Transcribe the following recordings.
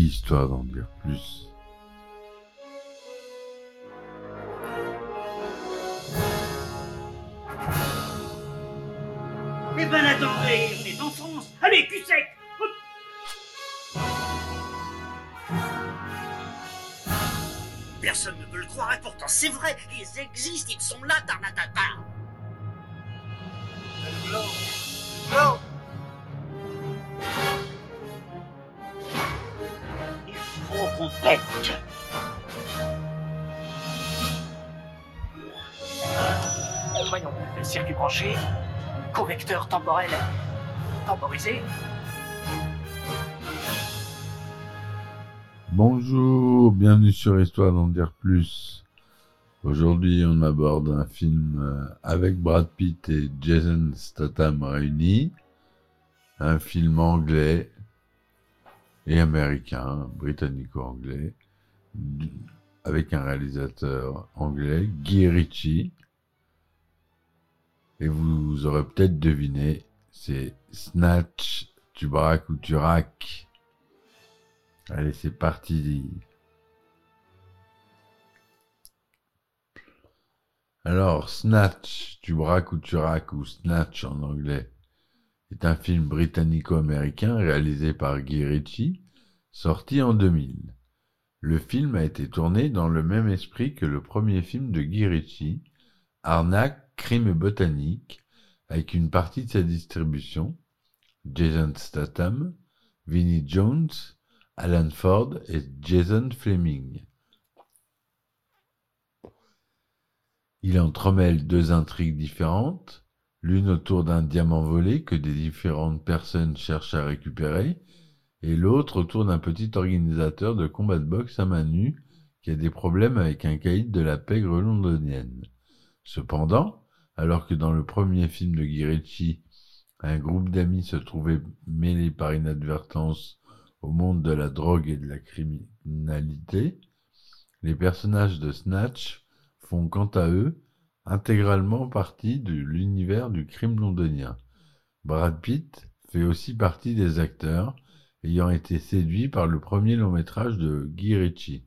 histoire d'en dire plus. Eh ben attendez, on est en France. Allez, cul sec Personne ne peut le croire et pourtant c'est vrai, ils existent, ils sont là, Tarnatata. Circuit branché, correcteur temporel temporisé. Bonjour, bienvenue sur Histoire d'en dire plus. Aujourd'hui, on aborde un film euh, avec Brad Pitt et Jason Statham réunis. Un film anglais et américain, britannico-anglais, avec un réalisateur anglais, Guy Ritchie. Et vous aurez peut-être deviné, c'est Snatch, tu ou tu. Allez, c'est parti. Alors, Snatch, tu ou tu ou Snatch en anglais, est un film britannico-américain réalisé par Guy Ritchie, sorti en 2000. Le film a été tourné dans le même esprit que le premier film de Guy Ritchie, Arnaque, crime botanique, avec une partie de sa distribution, Jason Statham, Vinnie Jones, Alan Ford et Jason Fleming. Il entremêle deux intrigues différentes, l'une autour d'un diamant volé que des différentes personnes cherchent à récupérer, et l'autre autour d'un petit organisateur de combat de boxe à main nue qui a des problèmes avec un caïd de la pègre londonienne. Cependant, alors que dans le premier film de Guy Ritchie, un groupe d'amis se trouvait mêlé par inadvertance au monde de la drogue et de la criminalité, les personnages de Snatch font quant à eux intégralement partie de l'univers du crime londonien. Brad Pitt fait aussi partie des acteurs ayant été séduits par le premier long métrage de Guy Ritchie.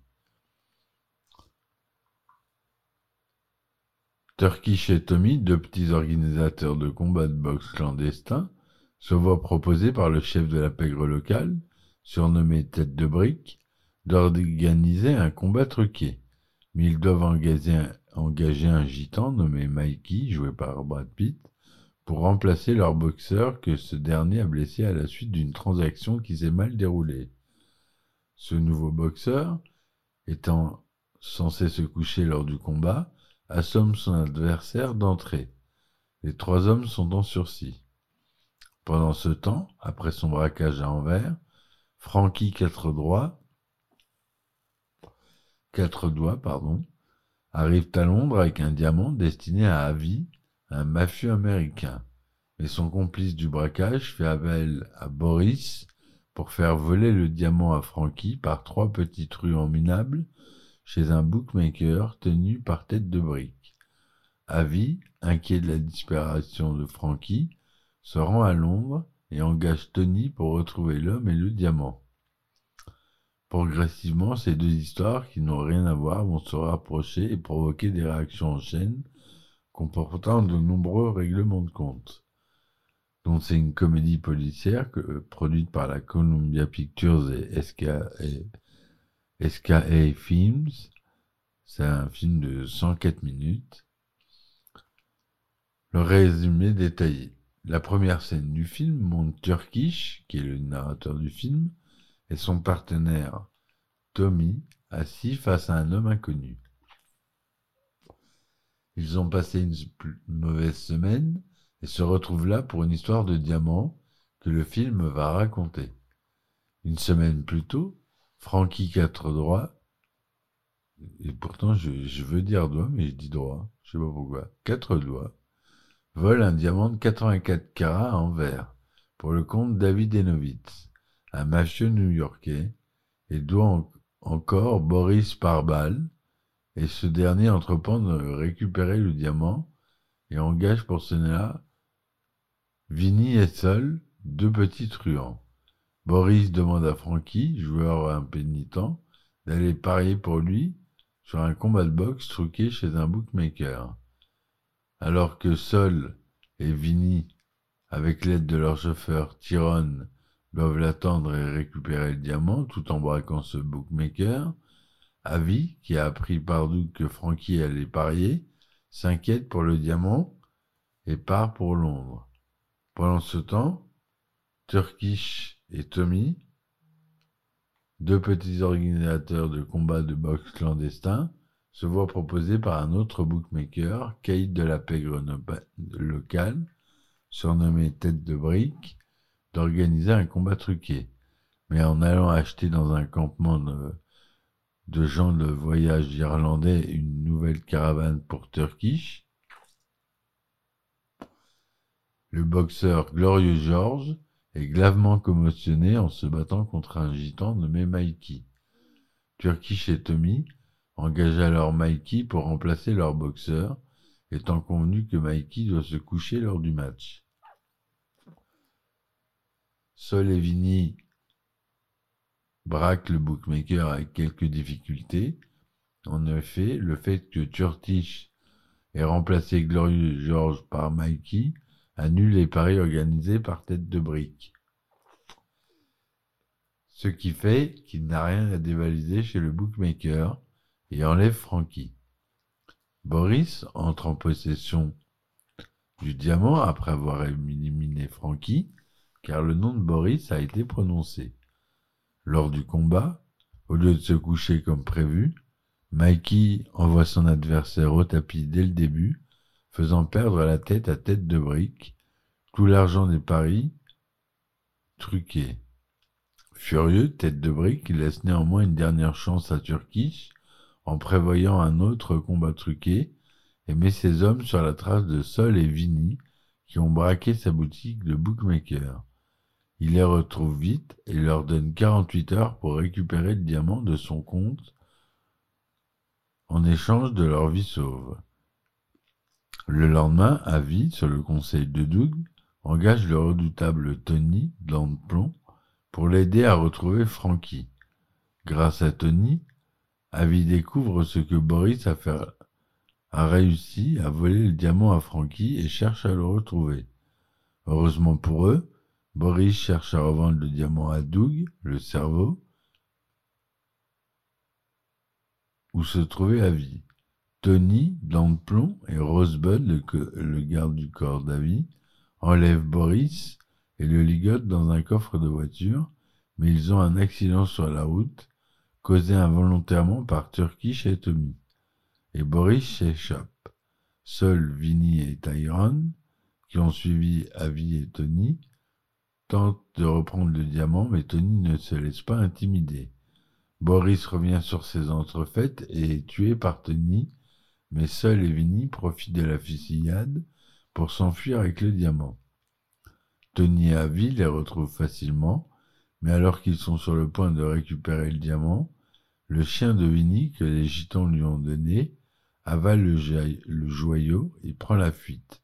Turkish et Tommy, deux petits organisateurs de combats de boxe clandestins, se voient proposer par le chef de la pègre locale, surnommé Tête de Brique, d'organiser un combat truqué. Mais ils doivent engager un, engager un gitan nommé Mikey, joué par Brad Pitt, pour remplacer leur boxeur que ce dernier a blessé à la suite d'une transaction qui s'est mal déroulée. Ce nouveau boxeur, étant censé se coucher lors du combat, assomme son adversaire d'entrée. Les trois hommes sont en sursis. Pendant ce temps, après son braquage à Anvers, Frankie quatre doigts, quatre doigts, pardon, arrive à Londres avec un diamant destiné à Avi, un mafieux américain. Mais son complice du braquage fait appel à Boris pour faire voler le diamant à Frankie par trois petits truands minables chez un bookmaker tenu par tête de brique. Avi, inquiet de la disparition de Frankie, se rend à Londres et engage Tony pour retrouver l'homme et le diamant. Progressivement, ces deux histoires, qui n'ont rien à voir, vont se rapprocher et provoquer des réactions en chaîne comportant de nombreux règlements de compte. Donc c'est une comédie policière que- produite par la Columbia Pictures et SK, et SKA Films. C'est un film de 104 minutes. Le résumé détaillé. La première scène du film montre Turkish, qui est le narrateur du film, et son partenaire Tommy assis face à un homme inconnu. Ils ont passé une mauvaise semaine et se retrouvent là pour une histoire de diamant que le film va raconter. Une semaine plus tôt, Frankie quatre droits, et pourtant je, veux dire doigt, mais je dis droit, je sais pas pourquoi, quatre doigts, vole un diamant de 84 carats en verre pour le compte David Enovitz, un mafieux new-yorkais, et doit en- encore Boris Parbal, et ce dernier entreprend de récupérer le diamant et engage pour cela Vinny et Sol, deux petits truands. Boris demande à Frankie, joueur impénitent, d'aller parier pour lui sur un combat de boxe truqué chez un bookmaker. Alors que Sol et Vinny, avec l'aide de leur chauffeur Tyrone, doivent l'attendre et récupérer le diamant tout en braquant ce bookmaker, Avi, qui a appris par doute que Frankie allait parier, s'inquiète pour le diamant et part pour Londres. Pendant ce temps, Turkish et Tommy, deux petits organisateurs de combats de boxe clandestins, se voient proposer par un autre bookmaker, Kate de la pègre locale, surnommé Tête de Brique, d'organiser un combat truqué. Mais en allant acheter dans un campement de, de gens de voyage irlandais une nouvelle caravane pour Turkish, le boxeur Glorieux George est gravement commotionné en se battant contre un gitan nommé Mikey. Turkish et Tommy engagent alors Mikey pour remplacer leur boxeur, étant convenu que Mikey doit se coucher lors du match. Sol et Vinny braquent le bookmaker avec quelques difficultés. En effet, le fait que Turkish ait remplacé Glorieux George par Mikey annule les paris organisés par tête de brique. Ce qui fait qu'il n'a rien à dévaliser chez le bookmaker et enlève Frankie. Boris entre en possession du diamant après avoir éliminé Frankie, car le nom de Boris a été prononcé. Lors du combat, au lieu de se coucher comme prévu, Mikey envoie son adversaire au tapis dès le début faisant perdre la tête à tête de brique, tout l'argent des paris truqués. Furieux, tête de brique laisse néanmoins une dernière chance à Turkish en prévoyant un autre combat truqué et met ses hommes sur la trace de Sol et Vinny qui ont braqué sa boutique de bookmaker. Il les retrouve vite et leur donne 48 heures pour récupérer le diamant de son compte en échange de leur vie sauve. Le lendemain, Avi, sur le conseil de Doug, engage le redoutable Tony, plomb, pour l'aider à retrouver Frankie. Grâce à Tony, Avi découvre ce que Boris a, a réussi à voler le diamant à Frankie et cherche à le retrouver. Heureusement pour eux, Boris cherche à revendre le diamant à Doug, le cerveau, où se trouvait Avi? Tony, plomb, et Rosebud, le, garde du corps d'Avi, enlèvent Boris et le ligotent dans un coffre de voiture, mais ils ont un accident sur la route, causé involontairement par Turkish et Tommy. Et Boris s'échappe. Seuls Vinny et Tyrone, qui ont suivi Avi et Tony, tentent de reprendre le diamant, mais Tony ne se laisse pas intimider. Boris revient sur ses entrefaites et est tué par Tony mais Seul et Vinny profitent de la fusillade pour s'enfuir avec le diamant. Tony et Avi les retrouvent facilement, mais alors qu'ils sont sur le point de récupérer le diamant, le chien de Vinny que les gitans lui ont donné avale le, joyau et prend la fuite.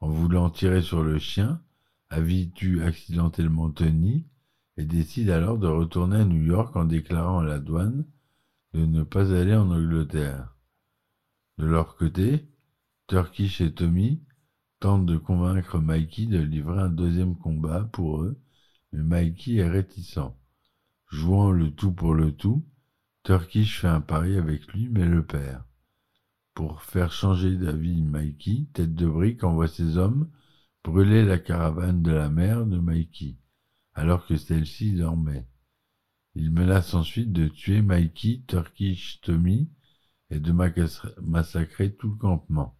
En voulant tirer sur le chien, Avi tue accidentellement Tony et décide alors de retourner à New York en déclarant à la douane de ne pas aller en Angleterre. De leur côté, Turkish et Tommy tentent de convaincre Mikey de livrer un deuxième combat pour eux, mais Mikey est réticent. Jouant le tout pour le tout, Turkish fait un pari avec lui mais le perd. Pour faire changer d'avis Mikey, Tête de Brique envoie ses hommes brûler la caravane de la mère de Mikey, alors que celle-ci dormait. Il menace ensuite de tuer Mikey, Turkish, Tommy et de massacrer tout le campement.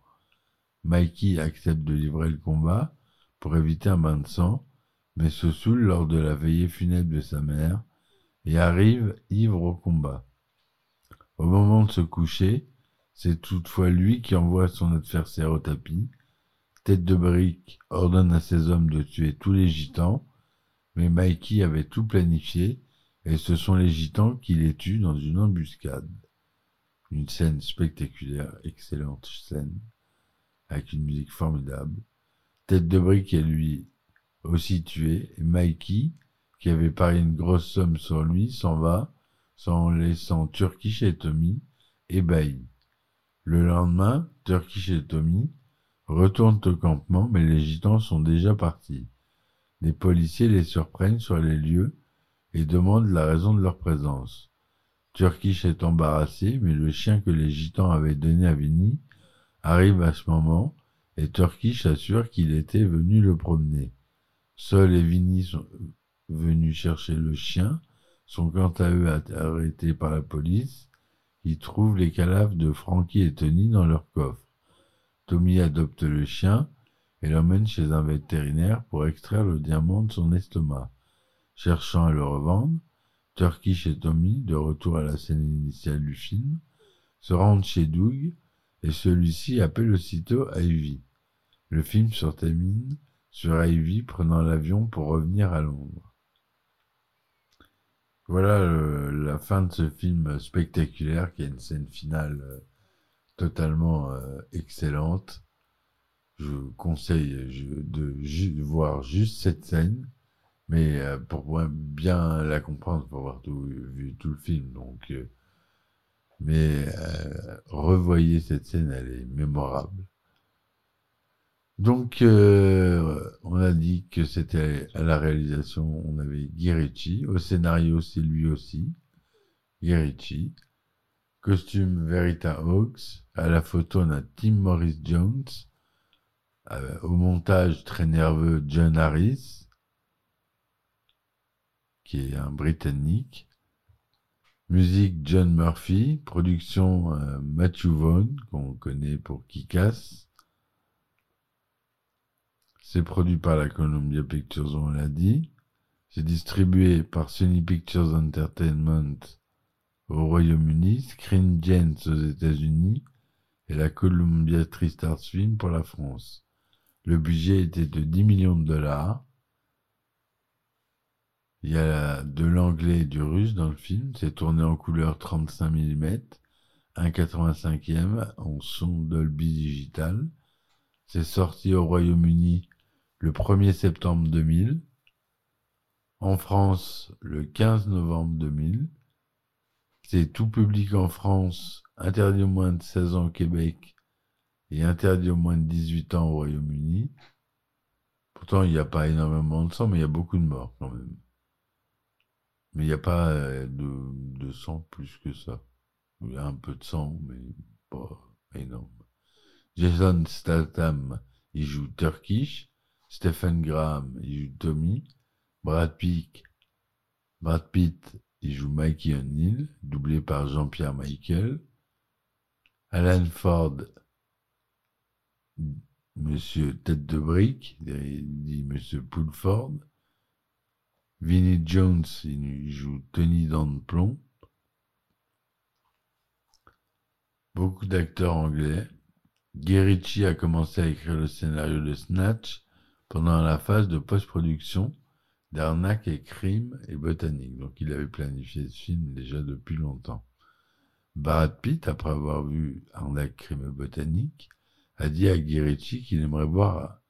Mikey accepte de livrer le combat pour éviter un bain de sang, mais se saoule lors de la veillée funèbre de sa mère et arrive ivre au combat. Au moment de se coucher, c'est toutefois lui qui envoie son adversaire au tapis. Tête de brique ordonne à ses hommes de tuer tous les gitans, mais Mikey avait tout planifié et ce sont les gitans qui les tuent dans une embuscade. Une scène spectaculaire, excellente scène, avec une musique formidable. Tête de brique est lui aussi tué, et Mikey, qui avait parié une grosse somme sur lui, s'en va, sans laissant Turkish et Tommy ébahis. Le lendemain, Turkish et Tommy retournent au campement, mais les gitans sont déjà partis. Les policiers les surprennent sur les lieux et demandent la raison de leur présence. Turkish est embarrassé, mais le chien que les gitans avaient donné à Vinny arrive à ce moment et Turkish assure qu'il était venu le promener. Seul et Vinny sont venus chercher le chien, sont quant à eux arrêtés par la police. Ils trouvent les cadavres de Frankie et Tony dans leur coffre. Tommy adopte le chien et l'emmène chez un vétérinaire pour extraire le diamant de son estomac. Cherchant à le revendre, Turkish et Tommy, de retour à la scène initiale du film, se rendent chez Doug et celui-ci appelle aussitôt Ivy. Le film se termine sur Ivy prenant l'avion pour revenir à Londres. Voilà euh, la fin de ce film spectaculaire qui a une scène finale euh, totalement euh, excellente. Je vous conseille de, voir juste cette scène, mais euh, pour bien la comprendre, pour avoir tout, vu tout le film. Donc, euh, mais revoyez cette scène, elle est mémorable. Donc, on a dit que c'était à la réalisation, on avait Guy. Au scénario, c'est lui aussi, Guy. Costume Verita Hawks. À la photo, on a Tim Morris Jones. Euh, au montage, très nerveux, John Harris, qui est un Britannique. Musique, John Murphy. Production, euh, Matthew Vaughn, qu'on connaît pour Kick-Ass. C'est produit par la Columbia Pictures, on l'a dit. C'est distribué par Sony Pictures Entertainment au Royaume-Uni, Screen Gems aux États-Unis et la Columbia TriStars Film pour la France. Le budget était de 10 millions de dollars. Il y a de l'anglais et du russe dans le film. C'est tourné en couleur 35 mm, 1,85e en son Dolby Digital. C'est sorti au Royaume-Uni le 1er septembre 2000. En France, le 15 novembre 2000. C'est tout public en France, interdit aux moins de 16 ans au Québec et interdit aux moins de 18 ans au Royaume-Uni. Pourtant, il n'y a pas énormément de sang, mais il y a beaucoup de morts quand même. Mais il n'y a pas euh, de, de sang plus que ça. Il y a un peu de sang, mais pas énorme. Jason Statham, il joue Turkish. Stephen Graham, il joue Tommy. Brad Pitt, Brad Pitt, il joue Mikey O'Neill, doublé par Jean-Pierre Michael. Alan Ford, Monsieur Tête de Brique, dit Monsieur Poulford. Vinnie Jones, il joue Tony Plomb. Beaucoup d'acteurs anglais. Guy Ritchie a commencé à écrire le scénario de Snatch pendant la phase de post-production d'Arnaque et Crime et Botanique. Donc il avait planifié ce film déjà depuis longtemps. Brad Pitt, après avoir vu Arnaque, Crime et Botanique, a dit à Guy qu'il aimerait voir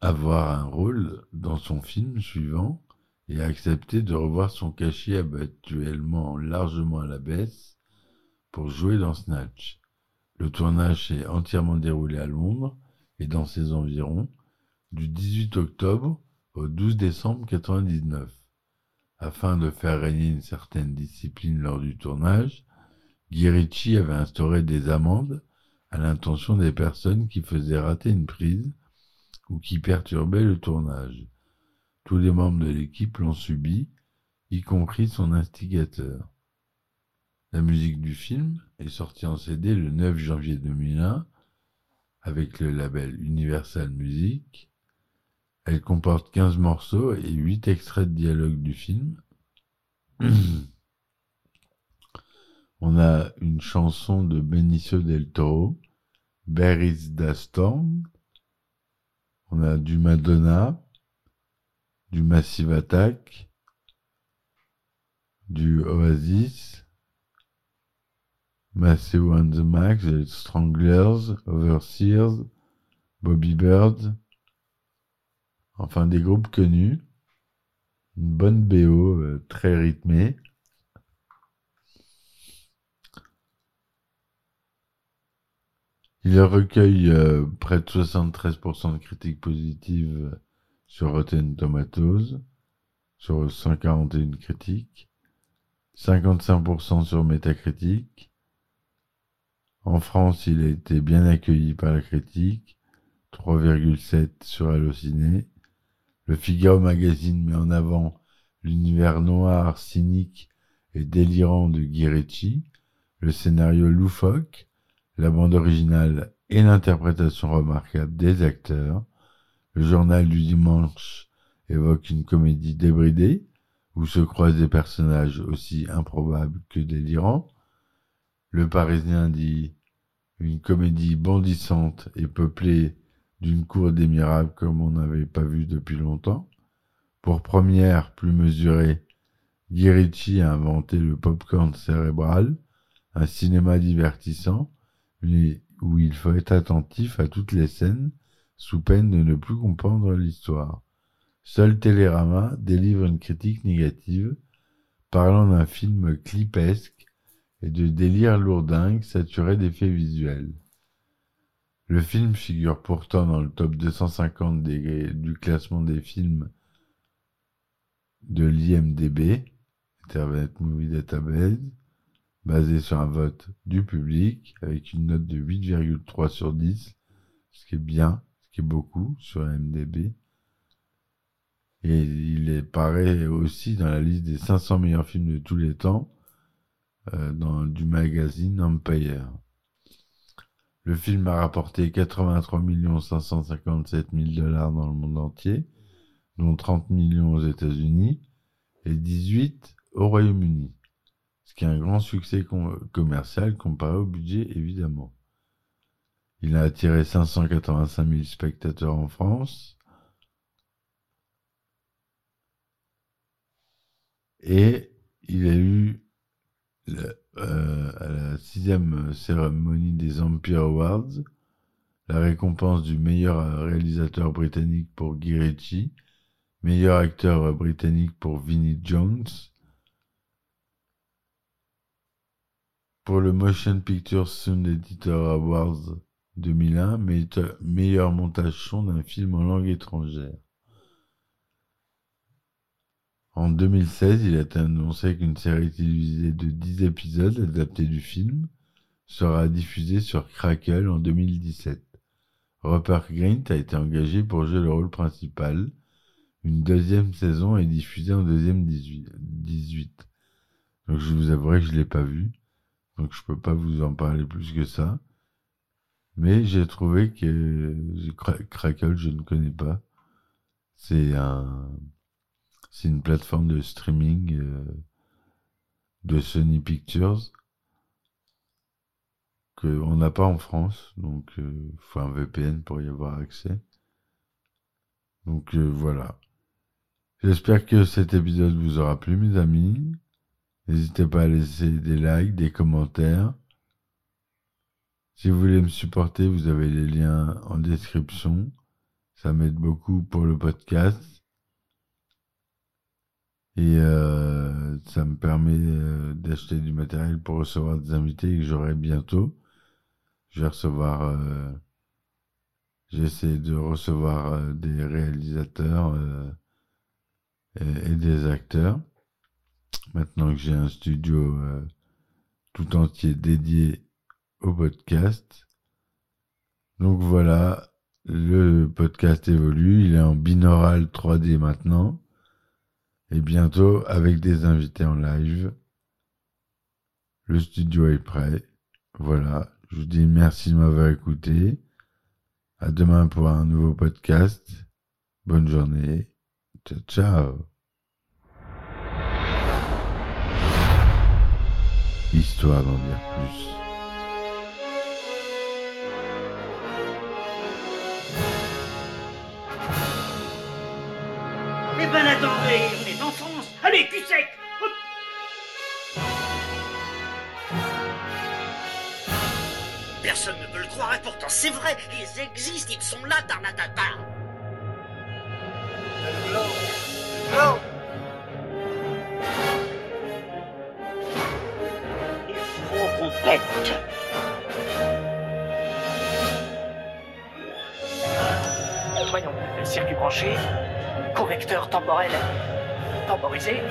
avoir un rôle dans son film suivant et a accepté de revoir son cachet habituellement largement à la baisse pour jouer dans Snatch. Le tournage s'est entièrement déroulé à Londres et dans ses environs du 18 octobre au 12 décembre 1999. Afin de faire régner une certaine discipline lors du tournage, Guy Ritchie avait instauré des amendes à l'intention des personnes qui faisaient rater une prise ou qui perturbaient le tournage. Tous les membres de l'équipe l'ont subi, y compris son instigateur. La musique du film est sortie en CD le 9 janvier 2001 avec le label Universal Music. Elle comporte 15 morceaux et 8 extraits de dialogue du film. On a une chanson de Benicio del Toro, Berries da Storm? On a du Madonna, du Massive Attack, du Oasis, Maceo and the Max, Stranglers, Overseers, Bobby Bird, enfin des groupes connus. Une bonne BO euh, très rythmée. Il recueille euh, près de 73% de critiques positives sur Rotten Tomatoes, sur 141 critiques, 55% sur Metacritic. En France, il a été bien accueilli par la critique, 3,7 sur Allociné. Le Figaro Magazine met en avant l'univers noir, cynique et délirant de Guy Ritchie, le scénario loufoque, la bande originale et l'interprétation remarquable des acteurs. Le journal du dimanche évoque une comédie débridée, où se croisent des personnages aussi improbables que délirants. Le Parisien dit une comédie bondissante et peuplée d'une cour des miracles comme on n'avait pas vu depuis longtemps. Pour première, plus mesurée, Guy Ritchie a inventé le popcorn cérébral, un cinéma divertissant, où il faut être attentif à toutes les scènes, sous peine de ne plus comprendre l'histoire. Seul Télérama délivre une critique négative, parlant d'un film clipesque et de délire lourdingue saturé d'effets visuels. Le film figure pourtant dans le top 250 du classement des films de l'IMDB, Internet Movie Database, basé sur un vote du public avec une note de 8,3 sur 10, ce qui est bien, ce qui est beaucoup sur IMDB. Et il est pareil aussi dans la liste des 500 meilleurs films de tous les temps euh, du magazine Empire. Le film a rapporté 83 557 000 dollars dans le monde entier, dont 30 millions aux États-Unis et 18 au Royaume-Uni, ce qui est un grand succès commercial comparé au budget évidemment. Il a attiré 585 000 spectateurs en France et il a eu euh, à la sixième cérémonie des Empire Awards, la récompense du meilleur réalisateur britannique pour Guy Ritchie, meilleur acteur britannique pour Vinnie Jones, pour le Motion Picture Sound Editor Awards 2001, meilleur montage son d'un film en langue étrangère. En 2016, il a été annoncé qu'une série télévisée de 10 épisodes adaptés du film sera diffusée sur Crackle en 2017. Rupert Grint a été engagé pour jouer le rôle principal. Une deuxième saison est diffusée en deuxième 18. Donc je vous avouerai que je l'ai pas vu. Donc je peux pas vous en parler plus que ça. Mais j'ai trouvé que Crackle, je ne connais pas. C'est un c'est une plateforme de streaming euh, de Sony Pictures qu'on n'a pas en France, donc il euh, faut un VPN pour y avoir accès. Donc euh, voilà. J'espère que cet épisode vous aura plu, mes amis. N'hésitez pas à laisser des likes, des commentaires. Si vous voulez me supporter, vous avez les liens en description. Ça m'aide beaucoup pour le podcast. Et euh, ça me permet euh, d'acheter du matériel pour recevoir des invités que j'aurai bientôt. Je vais recevoir... Euh, J'essaie de recevoir euh, des réalisateurs et, et, des acteurs. Maintenant que j'ai un studio tout entier dédié au podcast. Donc voilà, le podcast évolue. Il est en binaural 3D maintenant et bientôt avec des invités en live. Le studio est prêt. Voilà, je vous dis merci de m'avoir écouté. À demain pour un nouveau podcast. Bonne journée. Ciao, ciao. Histoire d'en dire plus. Eh ben attendez, Allez, cul sec. Hop. Personne ne peut le croire et pourtant c'est vrai, ils existent, ils sont là, Tarnatata. Voyons, circuit branché, correcteur temporel, temporisé,